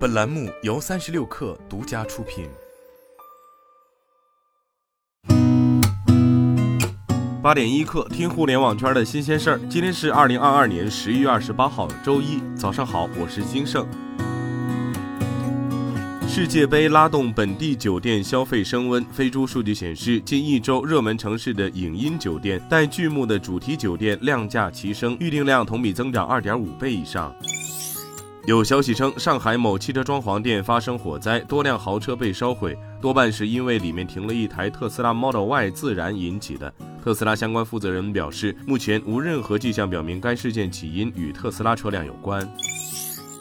本栏目由三十六氪独家出品。八点一刻，听互联网圈的新鲜事儿。今天是二零二二年十一月二十八号，周一，早上好，我是金盛。世界杯拉动本地酒店消费升温。飞猪数据显示，近一周热门城市的影音酒店、带剧目的主题酒店量价齐升，预订量同比增长二点五倍以上。有消息称，上海某汽车装潢店发生火灾，多辆豪车被烧毁，多半是因为里面停了一台特斯拉 Model Y 自燃引起的。特斯拉相关负责人表示，目前无任何迹象表明该事件起因与特斯拉车辆有关。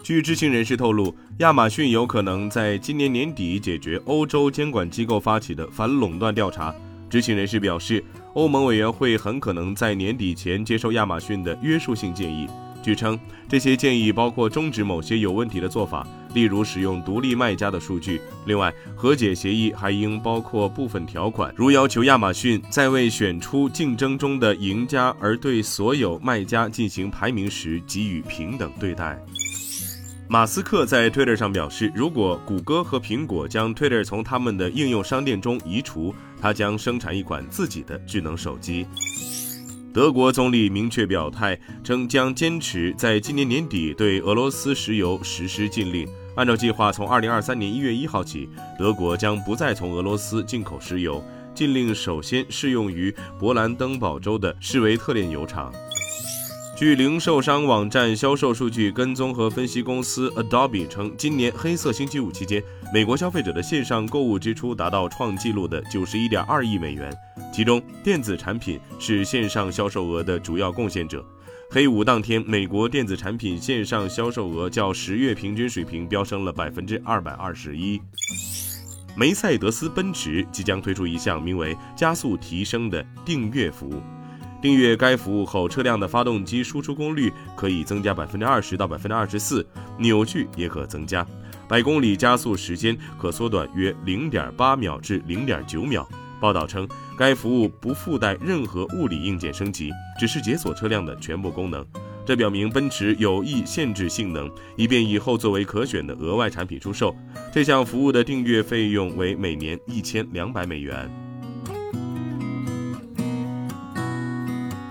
据知情人士透露，亚马逊有可能在今年年底解决欧洲监管机构发起的反垄断调查。知情人士表示，欧盟委员会很可能在年底前接受亚马逊的约束性建议。据称，这些建议包括终止某些有问题的做法，例如使用独立卖家的数据。另外，和解协议还应包括部分条款，如要求亚马逊在为选出竞争中的赢家而对所有卖家进行排名时给予平等对待。马斯克在 Twitter 上表示，如果谷歌和苹果将 Twitter 从他们的应用商店中移除，他将生产一款自己的智能手机。德国总理明确表态称，将坚持在今年年底对俄罗斯石油实施禁令。按照计划，从二零二三年一月一号起，德国将不再从俄罗斯进口石油。禁令首先适用于勃兰登堡州的施维特炼油厂。据零售商网站销售数据跟踪和分析公司 Adobe 称，今年黑色星期五期间，美国消费者的线上购物支出达到创纪录的九十一点二亿美元，其中电子产品是线上销售额的主要贡献者。黑五当天，美国电子产品线上销售额较十月平均水平飙升了百分之二百二十一。梅赛德斯奔驰即将推出一项名为“加速提升”的订阅服务。订阅该服务后，车辆的发动机输出功率可以增加百分之二十到百分之二十四，扭矩也可增加，百公里加速时间可缩短约零点八秒至零点九秒。报道称，该服务不附带任何物理硬件升级，只是解锁车辆的全部功能。这表明奔驰有意限制性能，以便以后作为可选的额外产品出售。这项服务的订阅费用为每年一千两百美元。